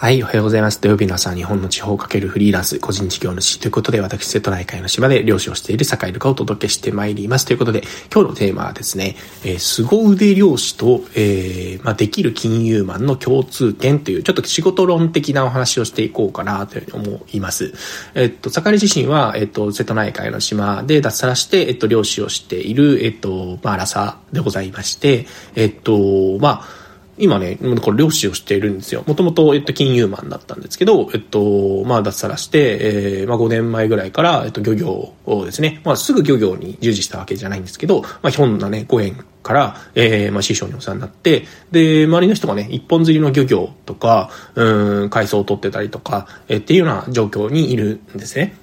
はい、おはようございます。土曜日の朝、日本の地方をかけるフリーランス、個人事業主ということで、私、瀬戸内海の島で漁師をしている坂井ルカをお届けしてまいります。ということで、今日のテーマはですね、えー、凄腕漁師と、えー、まあ、できる金融マンの共通点という、ちょっと仕事論的なお話をしていこうかなというふうに思います。えっと、坂井自身は、えっと、瀬戸内海の島で脱サラして、えっと、漁師をしている、えっと、まあ、ラサでございまして、えっと、まあ、今ね、これ漁師をしているんですよ。もともと、えっと、金融マンだったんですけど、えっと、まあ、脱サラして、えー、まあ、5年前ぐらいから、えっと、漁業をですね、まあ、すぐ漁業に従事したわけじゃないんですけど、まあ、ひょんなね、ご縁から、えー、まあ、師匠にお世話になって、で、周りの人がね、一本釣りの漁業とか、うん、海藻を取ってたりとか、えー、っていうような状況にいるんですね。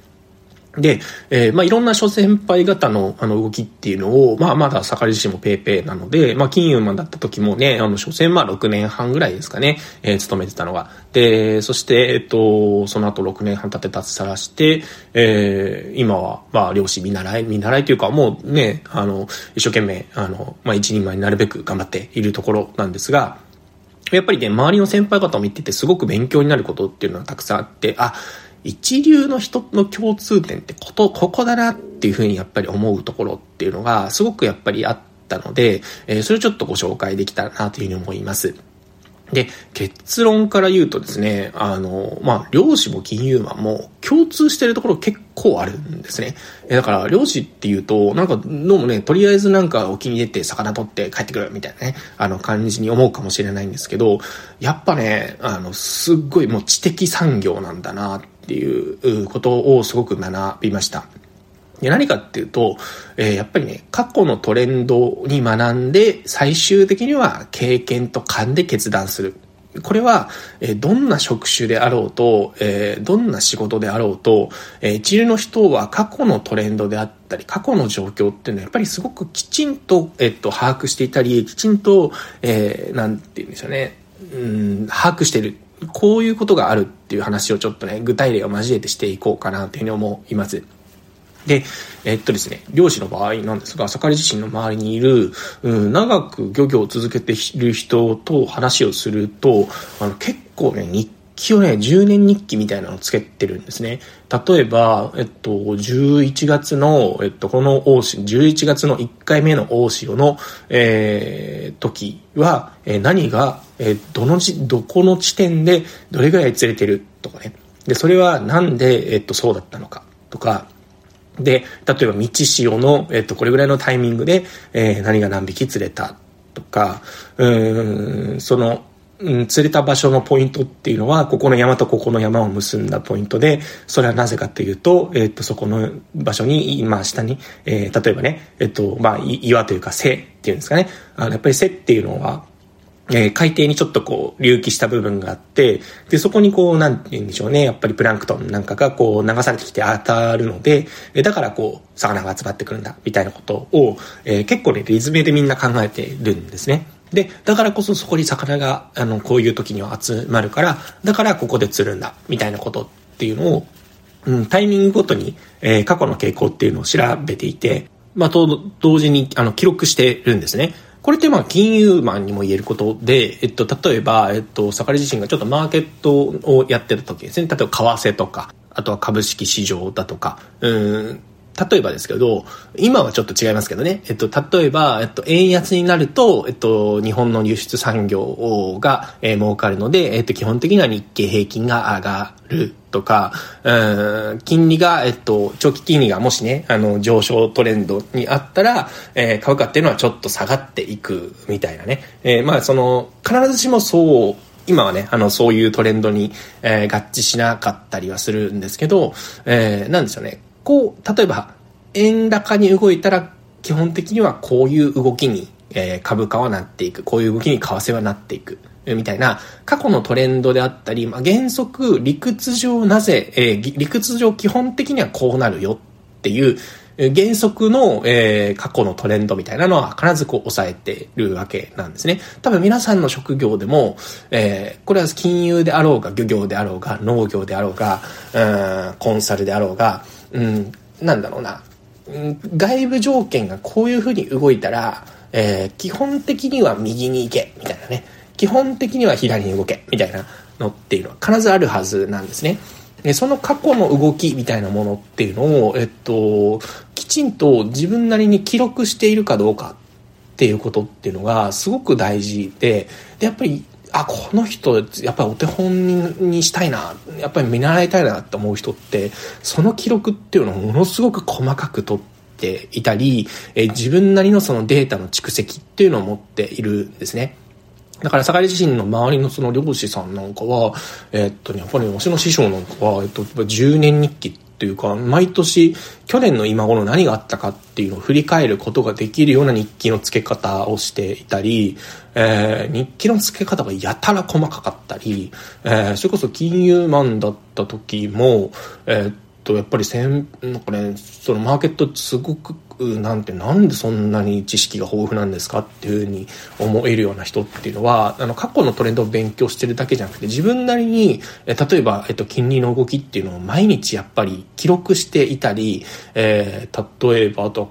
で、えー、まあ、いろんな諸先輩方の、あの、動きっていうのを、まあ、まだ盛り自身もペーペーなので、まあ、金融マンだった時もね、あの、所詮まあ、6年半ぐらいですかね、えー、勤めてたのが。で、そして、えっと、その後6年半経って脱サラして、えー、今は、まあ、漁師見習い、見習いというか、もうね、あの、一生懸命、あの、まあ、一人前になるべく頑張っているところなんですが、やっぱりね、周りの先輩方を見ててすごく勉強になることっていうのがたくさんあって、あ、一流の人の共通点ってこと、ここだなっていうふうにやっぱり思うところっていうのがすごくやっぱりあったので、えー、それをちょっとご紹介できたらなというふうに思います。で、結論から言うとですね、あの、まあ、漁師も金融マンも共通してるところ結構あるんですね。だから、漁師っていうと、なんか、どうもね、とりあえずなんか沖に出て魚取って帰ってくるみたいなね、あの感じに思うかもしれないんですけど、やっぱね、あの、すっごいもう知的産業なんだなっていうことをすごく学びました。で何かっていうと、えー、やっぱりね、過去のトレンドに学んで、最終的には経験と勘で決断する。これは、えー、どんな職種であろうと、えー、どんな仕事であろうと、えー、一流の人は過去のトレンドであったり、過去の状況っていうのはやっぱりすごくきちんと、えっと、把握していたり、きちんと、えー、なんて言うんでしょうね、うん、把握してる。こういうことがあるっていう話をちょっとね、具体例を交えてしていこうかなというふうに思います。で、えっとですね、漁師の場合なんですが、盛り自身の周りにいる、うん、長く漁業を続けている人と話をすると、あの、結構ね、日記をね、10年日記みたいなのをつけてるんですね。例えば、えっと、11月の、えっと、この大潮、11月の1回目の大潮の、えー、時は、えー、何が、えー、どのじ、どこの地点でどれぐらい釣れてる？とかね。で、それはなんで、えっと、そうだったのか？とか、で、例えば道潮の、えっと、これぐらいのタイミングで、えー、何が何匹釣れた？とか、うん、その、うん、釣れた場所のポイントっていうのは、ここの山とここの山を結んだポイントで、それはなぜかというと、えっ、と、そこの場所に、まあ、下に、えー、例えばね、えっ、と、まあ、岩というか瀬っていうんですかね。あの、やっぱり瀬っていうのは、えー、海底にちょっとこう、隆起した部分があって、で、そこにこう、なんて言うんでしょうね、やっぱりプランクトンなんかがこう、流されてきて当たるので、えー、だからこう、魚が集まってくるんだ、みたいなことを、えー、結構ね、リズムでみんな考えてるんですね。で、だからこそそこに魚が、あの、こういう時には集まるから、だからここで釣るんだ、みたいなことっていうのを、うん、タイミングごとに、えー、過去の傾向っていうのを調べていて、まあ、と、同時に、あの、記録してるんですね。これってまあ金融マンにも言えることで、えっと、例えば、えっと、盛り自身がちょっとマーケットをやってた時ですね。例えば為替とか、あとは株式市場だとか、うん、例えばですけど、今はちょっと違いますけどね。えっと、例えば、えっと、円安になると、えっと、日本の輸出産業が、えー、儲かるので、えっと、基本的には日経平均が上がるとか、うん、金利が、えっと、長期金利がもしね、あの、上昇トレンドにあったら、えー、株価っていうのはちょっと下がっていくみたいなね。えー、まあ、その、必ずしもそう、今はね、あの、そういうトレンドに、えー、合致しなかったりはするんですけど、えー、なんでしょうね。こう、例えば、円高に動いたら、基本的にはこういう動きに、えー、株価はなっていく。こういう動きに為替はなっていく。みたいな、過去のトレンドであったり、まあ、原則、理屈上なぜ、えー、理屈上基本的にはこうなるよっていう、原則の、えー、過去のトレンドみたいなのは必ずこう抑えてるわけなんですね。多分皆さんの職業でも、えー、これは金融であろうが、漁業であろうが、農業であろうが、うん、コンサルであろうが、うん、なんだろうな、外部条件がこういうふうに動いたら、えー、基本的には右に行け、みたいなね。基本的には左に動け、みたいなのっていうのは必ずあるはずなんですね。でその過去の動きみたいなものっていうのを、えっと、きちんと自分なりに記録しているかどうかっていうことっていうのがすごく大事で、でやっぱりあ、この人、やっぱりお手本にしたいな、やっぱり見習いたいなって思う人って、その記録っていうのをものすごく細かく取っていたり、え自分なりのそのデータの蓄積っていうのを持っているんですね。だから、坂井自身の周りのその漁師さんなんかは、えー、っとね、やっぱり私の師匠なんかは、えっと、10年日記っていうか、毎年、去年の今頃何があったかっていうのを振り返ることができるような日記の付け方をしていたり、えー、日記の付け方がやたら細かかったり、えー、それこそ金融マンだった時も、えー、と、やっぱりせん、なんかね、そのマーケットすごくなんてなんでそんなに知識が豊富なんですかっていうふうに思えるような人っていうのはあの過去のトレンドを勉強してるだけじゃなくて自分なりに例えば、えっと、金利の動きっていうのを毎日やっぱり記録していたり、えー、例えばあと、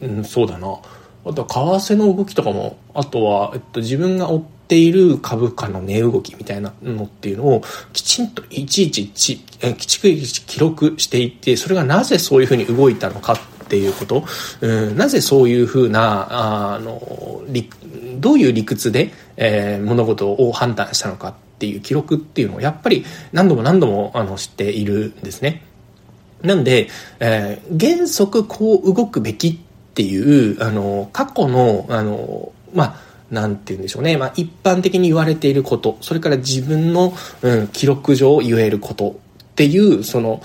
うん、そうだな。あとは為替の動きとかもあとは、えっと、自分が追ってている株価の値動きみたいなのっていうのをきちんといちいちちきちく記録していってそれがなぜそういうふうに動いたのかっていうこと、うん、なぜそういうふうなあのどういう理屈で、えー、物事を判断したのかっていう記録っていうのをやっぱり何度も何度もあの知っているんですね。なんで、えー、原則こう動くべきっていう、あの、過去の、あの、まあ、なんて言うんでしょうね。まあ、一般的に言われていること、それから自分の、うん、記録上言えることっていう、その、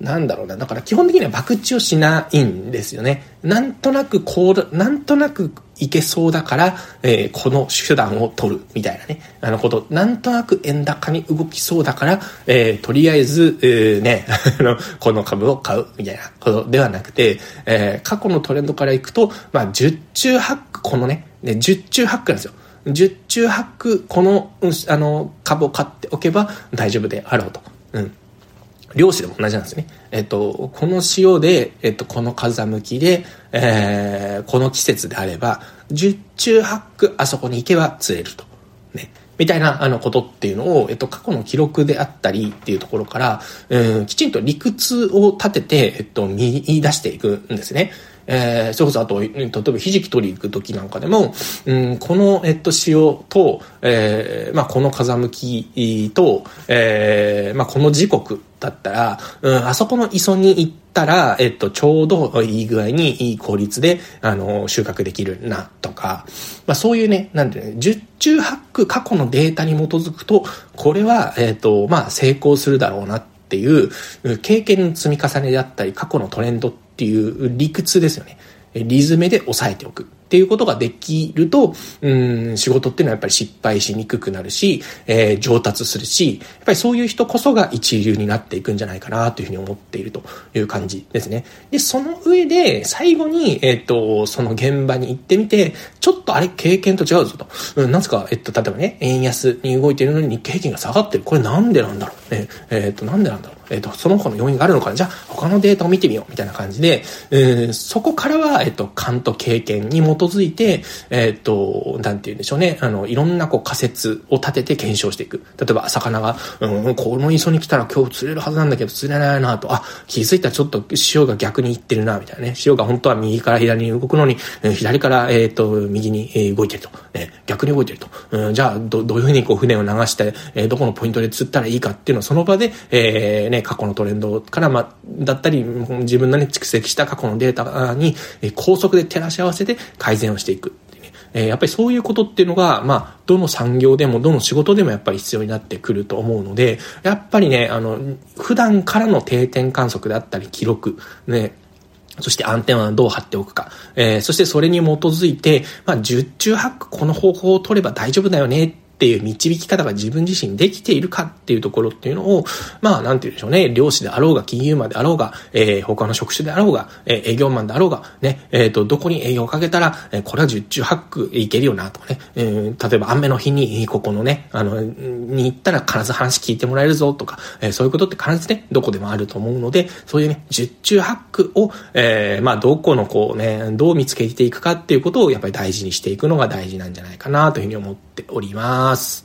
なんだろうな。だから基本的には博打をしないんですよね。なんとなくこう、なんとなくいけそうだから、えー、この手段を取るみたいなね。あのこと、なんとなく円高に動きそうだから、えー、とりあえず、えー、ね、この株を買うみたいなことではなくて、え、過去のトレンドからいくと、まあ、十中八九、このね、ね、十中八九なんですよ。十中八九、この、あの、株を買っておけば大丈夫であろうと。うん。漁師でも同じなんですね。えっと、この潮で、えっと、この風向きで、えー、この季節であれば、十中八九あそこに行けば釣れると。ね。みたいな、あの、ことっていうのを、えっと、過去の記録であったりっていうところから、うん、きちんと理屈を立てて、えっと、見出していくんですね。えー、それこそあと、例えばひじき取り行く時なんかでも、うん、この、えっと、潮と、えー、まあ、この風向きと、えー、まあ、この時刻だったら、うん、あそこの磯に行ったら、えっと、ちょうどいい具合にいい効率で、あの、収穫できるな、とか、まあ、そういうね、なんていう、十中八九過去のデータに基づくと、これは、えっと、まあ、成功するだろうなっていう、経験の積み重ねであったり、過去のトレンドっていう理屈ですよね。リズムで抑えておく。っていうことができると、うん、仕事っていうのはやっぱり失敗しにくくなるし、えー、上達するし、やっぱりそういう人こそが一流になっていくんじゃないかなというふうに思っているという感じですね。で、その上で、最後に、えっ、ー、と、その現場に行ってみて、ちょっとあれ、経験と違うぞと。うん、なんすか、えっ、と、例えばね、円安に動いているのに日経平均が下がってる。これなんでなんだろう？ね。えっ、と、なんでなんだろう？えっ、と、その他の要因があるのかじゃあ、他のデータを見てみよう。みたいな感じで、えー、そこからは、えっ、と、勘と経験に基づいて、えっ、と、なんて言うんでしょうね。あの、いろんなこう仮説を立てて検証していく。例えば、魚が、うん、この磯に来たら今日釣れるはずなんだけど釣れないなと。あ、気づいたらちょっと潮が逆に行ってるな、みたいなね。潮が本当は右から左に動くのに、左から、えっ、と、右に動いてると。ね、逆に動いてると。うん、じゃあ、ど、どういうふうにこう船を流して、えー、どこのポイントで釣ったらいいかっていうのをその場で、えー、ね、過去のトレンドから、ま、だったり、自分のね、蓄積した過去のデータに、高速で照らし合わせて解改善をしていく。えやっぱりそういうことっていうのが、まあ、どの産業でも、どの仕事でもやっぱり必要になってくると思うので、やっぱりね、あの、普段からの定点観測であったり、記録、ね、そしてアンテナはどう貼っておくか。えー、そしてそれに基づいて、まあ、十中八九この方法を取れば大丈夫だよねっていう導き方が自分自身できているかっていうところっていうのを、まあ、なんて言うんでしょうね、漁師であろうが、金融マンであろうが、えー、他の職種であろうが、えー、営業マンであろうが、ね、えっ、ー、と、どこに営業をかけたら、えー、これは十中八九いけるよな、とかね、えー、例えば雨の日に、ここのね、あの、に行ったら必ず話聞いてもらえるぞとか、えー、そういうことって必ずね、どこでもあると思うので、そういうね、十中八九を、えー、まあ、どこのこうね、どう見つけていくかっていうことをやっぱり大事にしていくのが大事なんじゃないかなというふうに思っております。mass